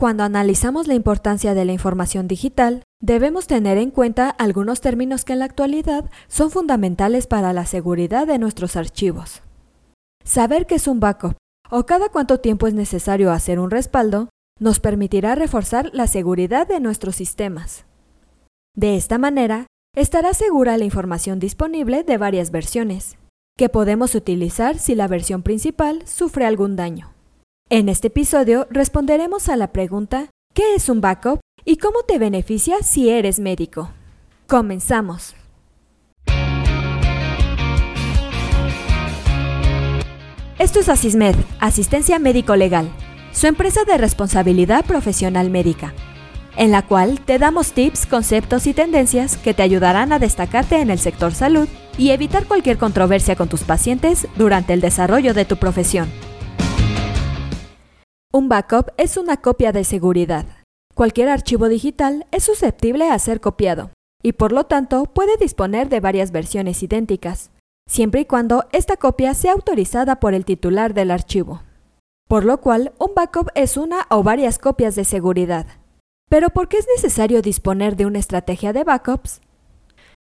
Cuando analizamos la importancia de la información digital, debemos tener en cuenta algunos términos que en la actualidad son fundamentales para la seguridad de nuestros archivos. Saber qué es un backup o cada cuánto tiempo es necesario hacer un respaldo nos permitirá reforzar la seguridad de nuestros sistemas. De esta manera, estará segura la información disponible de varias versiones, que podemos utilizar si la versión principal sufre algún daño. En este episodio responderemos a la pregunta ¿qué es un backup y cómo te beneficia si eres médico? Comenzamos. Esto es Asismed, Asistencia Médico Legal, su empresa de responsabilidad profesional médica, en la cual te damos tips, conceptos y tendencias que te ayudarán a destacarte en el sector salud y evitar cualquier controversia con tus pacientes durante el desarrollo de tu profesión. Un backup es una copia de seguridad. Cualquier archivo digital es susceptible a ser copiado y por lo tanto puede disponer de varias versiones idénticas, siempre y cuando esta copia sea autorizada por el titular del archivo. Por lo cual, un backup es una o varias copias de seguridad. Pero ¿por qué es necesario disponer de una estrategia de backups?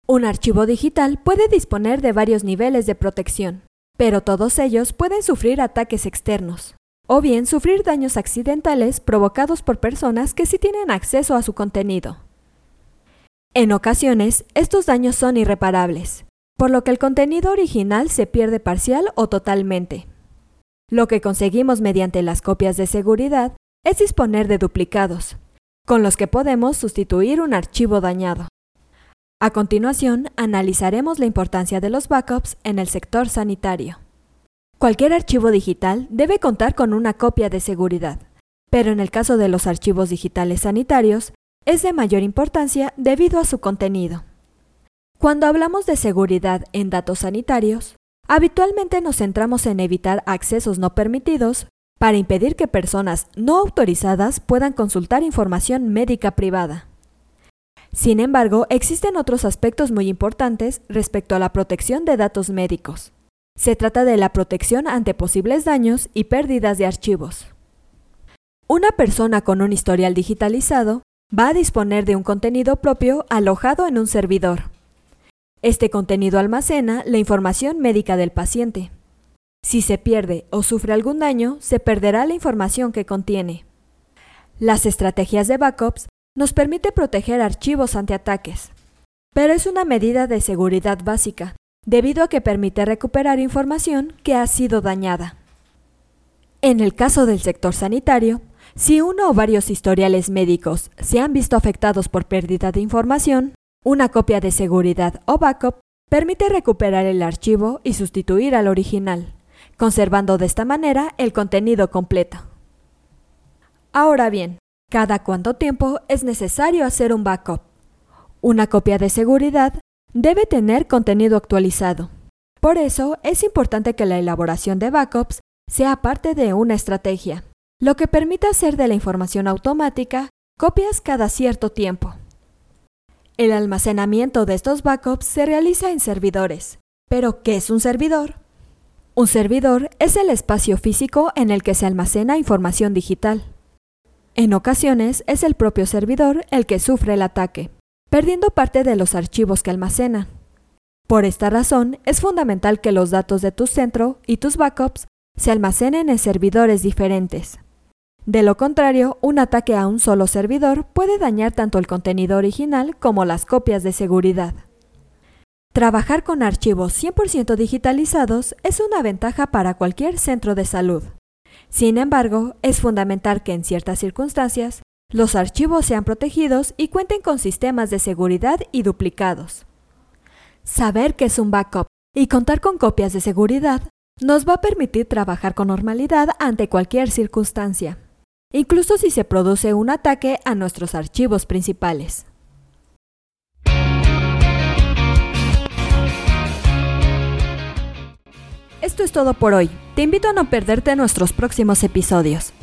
Un archivo digital puede disponer de varios niveles de protección, pero todos ellos pueden sufrir ataques externos o bien sufrir daños accidentales provocados por personas que sí tienen acceso a su contenido. En ocasiones, estos daños son irreparables, por lo que el contenido original se pierde parcial o totalmente. Lo que conseguimos mediante las copias de seguridad es disponer de duplicados, con los que podemos sustituir un archivo dañado. A continuación, analizaremos la importancia de los backups en el sector sanitario. Cualquier archivo digital debe contar con una copia de seguridad, pero en el caso de los archivos digitales sanitarios es de mayor importancia debido a su contenido. Cuando hablamos de seguridad en datos sanitarios, habitualmente nos centramos en evitar accesos no permitidos para impedir que personas no autorizadas puedan consultar información médica privada. Sin embargo, existen otros aspectos muy importantes respecto a la protección de datos médicos. Se trata de la protección ante posibles daños y pérdidas de archivos. Una persona con un historial digitalizado va a disponer de un contenido propio alojado en un servidor. Este contenido almacena la información médica del paciente. Si se pierde o sufre algún daño, se perderá la información que contiene. Las estrategias de backups nos permite proteger archivos ante ataques, pero es una medida de seguridad básica, debido a que permite recuperar información que ha sido dañada. En el caso del sector sanitario, si uno o varios historiales médicos se han visto afectados por pérdida de información, una copia de seguridad o backup permite recuperar el archivo y sustituir al original, conservando de esta manera el contenido completo. Ahora bien, ¿cada cuánto tiempo es necesario hacer un backup? Una copia de seguridad debe tener contenido actualizado. Por eso es importante que la elaboración de backups sea parte de una estrategia, lo que permita hacer de la información automática copias cada cierto tiempo. El almacenamiento de estos backups se realiza en servidores. ¿Pero qué es un servidor? Un servidor es el espacio físico en el que se almacena información digital. En ocasiones es el propio servidor el que sufre el ataque, perdiendo parte de los archivos que almacena. Por esta razón, es fundamental que los datos de tu centro y tus backups se almacenen en servidores diferentes. De lo contrario, un ataque a un solo servidor puede dañar tanto el contenido original como las copias de seguridad. Trabajar con archivos 100% digitalizados es una ventaja para cualquier centro de salud. Sin embargo, es fundamental que en ciertas circunstancias los archivos sean protegidos y cuenten con sistemas de seguridad y duplicados. Saber qué es un backup y contar con copias de seguridad nos va a permitir trabajar con normalidad ante cualquier circunstancia, incluso si se produce un ataque a nuestros archivos principales. Esto es todo por hoy. Te invito a no perderte nuestros próximos episodios.